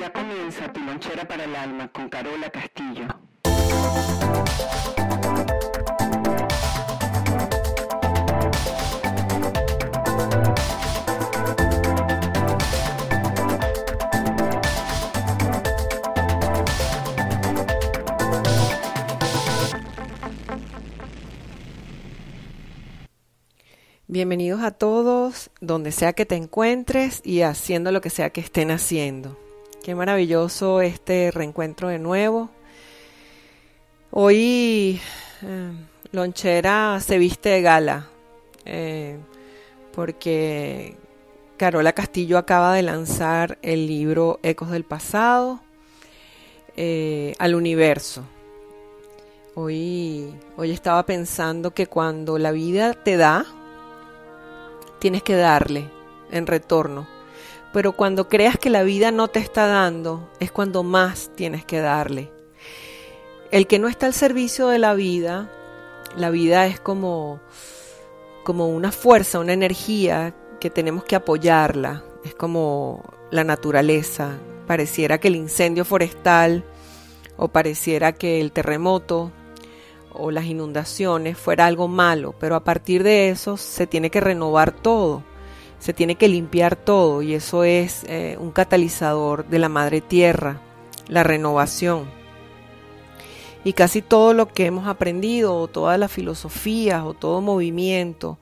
Ya comienza tu lonchera para el alma con Carola Castillo. Bienvenidos a todos, donde sea que te encuentres y haciendo lo que sea que estén haciendo. Qué maravilloso este reencuentro de nuevo. Hoy eh, Lonchera se viste de gala eh, porque Carola Castillo acaba de lanzar el libro Ecos del Pasado eh, al universo. Hoy, hoy estaba pensando que cuando la vida te da, tienes que darle en retorno. Pero cuando creas que la vida no te está dando, es cuando más tienes que darle. El que no está al servicio de la vida, la vida es como, como una fuerza, una energía que tenemos que apoyarla. Es como la naturaleza. Pareciera que el incendio forestal o pareciera que el terremoto o las inundaciones fuera algo malo, pero a partir de eso se tiene que renovar todo, se tiene que limpiar todo y eso es eh, un catalizador de la madre tierra, la renovación. Y casi todo lo que hemos aprendido, o todas las filosofías, o todo movimiento,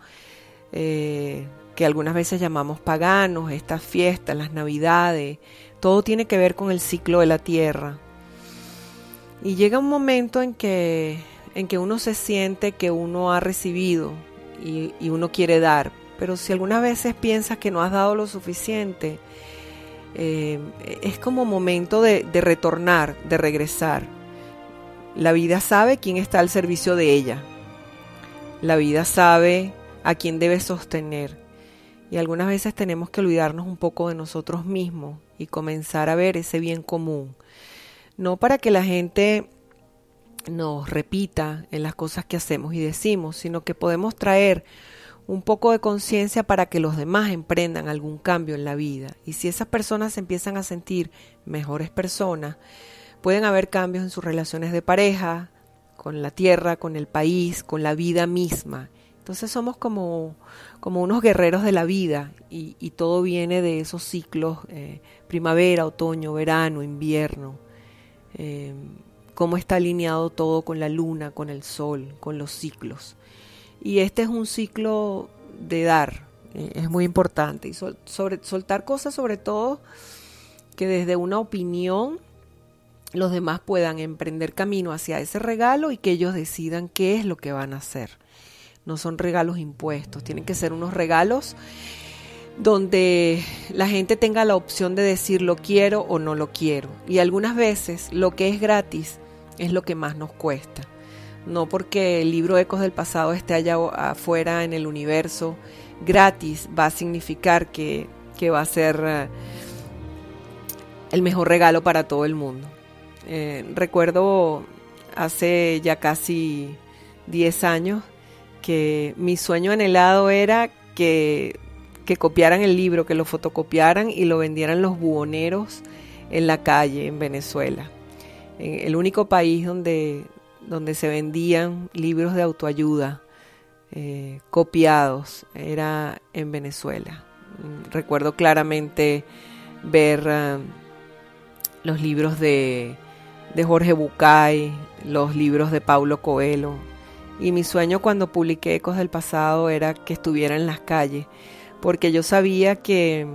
eh, que algunas veces llamamos paganos, estas fiestas, las navidades, todo tiene que ver con el ciclo de la tierra. Y llega un momento en que en que uno se siente que uno ha recibido y, uno quiere dar. Pero si algunas veces piensas que no has dado lo suficiente, eh, es como momento de, de retornar, de regresar. La vida sabe quién está al servicio de ella. La vida sabe a quién debe sostener. Y algunas veces tenemos que olvidarnos un poco de nosotros mismos y comenzar a ver ese bien común. No para que la gente nos repita en las cosas que hacemos y decimos, sino que podemos traer un poco de conciencia para que los demás emprendan algún cambio en la vida. Y si esas personas se empiezan a sentir mejores personas, pueden haber cambios en sus relaciones de pareja, con la tierra, con el país, con la vida misma. Entonces somos como, como unos guerreros de la vida y, todo viene de esos ciclos, eh, primavera, otoño, verano, invierno. Eh, cómo está alineado todo con la luna, con el sol, con los ciclos. Y este es un ciclo de dar, eh, es muy importante. Y sobre, soltar cosas sobre todo que desde una opinión los demás puedan emprender camino hacia ese regalo y que ellos decidan qué es lo que van a hacer. No son regalos impuestos, tienen que ser unos regalos donde la gente tenga la opción de decir lo quiero o no lo quiero. Y algunas veces lo que es gratis es lo que más nos cuesta. No porque el libro Ecos del Pasado esté allá afuera en el universo gratis va a significar que, va a ser eh, el mejor regalo para todo el mundo. Eh, recuerdo hace ya casi 10 años que mi sueño anhelado era que, que copiaran el libro, que lo fotocopiaran y lo vendieran los buhoneros en la calle en Venezuela el único país donde, donde se vendían libros de autoayuda eh, copiados era en Venezuela. Mm, recuerdo claramente ver ah, los libros de, de Jorge Bucay, los libros de Paulo Coelho. Y mi sueño cuando publiqué Ecos del Pasado era que estuviera en las calles, porque yo sabía que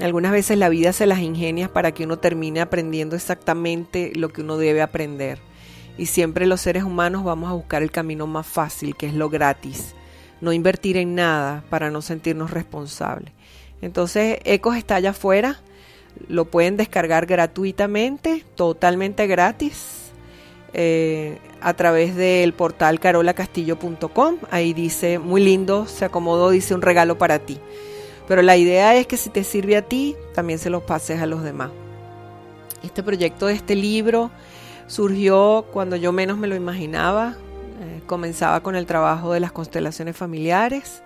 algunas veces la vida se las ingenia para que uno termine aprendiendo exactamente lo que uno debe aprender. Y siempre los seres humanos vamos a buscar el camino más fácil, que es lo gratis. No invertir en nada para no sentirnos responsables. Entonces, Ecos está allá afuera. Lo pueden descargar gratuitamente, totalmente gratis, eh, a través del portal carolacastillo.com. Ahí dice, muy lindo, se acomodó, dice un regalo para ti. Pero la idea es que si te sirve a ti, también se los pases a los demás. Este proyecto de este libro surgió cuando yo menos me lo imaginaba. Eh, comenzaba con el trabajo de las constelaciones familiares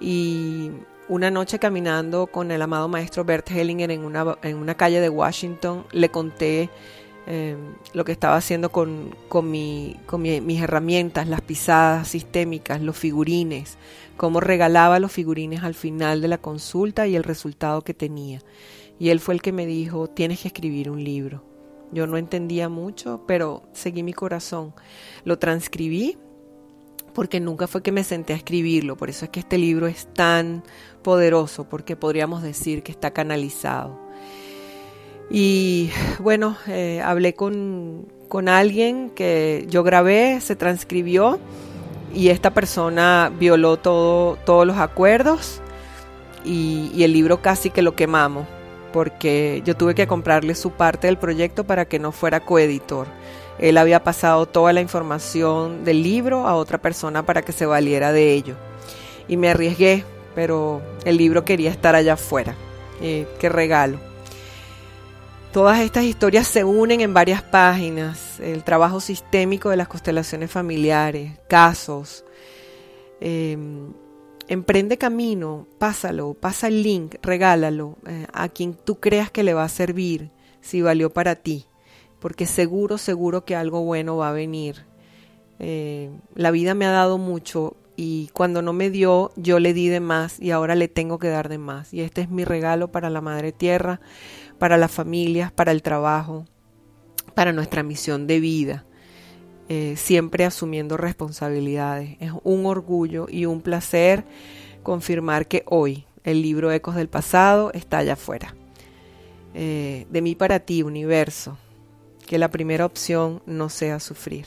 y, una noche caminando con el amado maestro Bert Hellinger en una, en una calle de Washington, le conté eh, lo que estaba haciendo con, con, mi, con mis herramientas, las pisadas sistémicas, los figurines, cómo regalaba los figurines al final de la consulta y el resultado que tenía. Y él fue el que me dijo, tienes que escribir un libro. Yo no entendía mucho, pero seguí mi corazón. Lo transcribí porque nunca fue que me senté a escribirlo. Por eso es que este libro es tan poderoso, porque podríamos decir que está canalizado. Y bueno, eh, hablé con, con alguien que yo grabé, se transcribió y esta persona violó todo, todos los acuerdos y, y, el libro casi que lo quemamos porque yo tuve que comprarle su parte del proyecto para que no fuera coeditor. Él había pasado toda la información del libro a otra persona para que se valiera de ello. Y me arriesgué, pero el libro quería estar allá afuera. Eh, qué regalo. Todas estas historias se unen en varias páginas. El trabajo sistémico de las constelaciones familiares, casos. Em, emprende camino, pásalo, pasa el link, regálalo eh, a quien tú creas que le va a servir, si valió para ti, porque seguro, seguro que algo bueno va a venir. Eh, la vida me ha dado mucho y cuando no me dio, yo le di de más y ahora le tengo que dar de más. Y este es mi regalo para la Madre Tierra, para las familias, para el trabajo, para nuestra misión de vida. Eh, siempre asumiendo responsabilidades. Es un orgullo y un placer confirmar que hoy el libro Ecos del Pasado está allá afuera. Eh, de mí para ti, universo, que la primera opción no sea sufrir.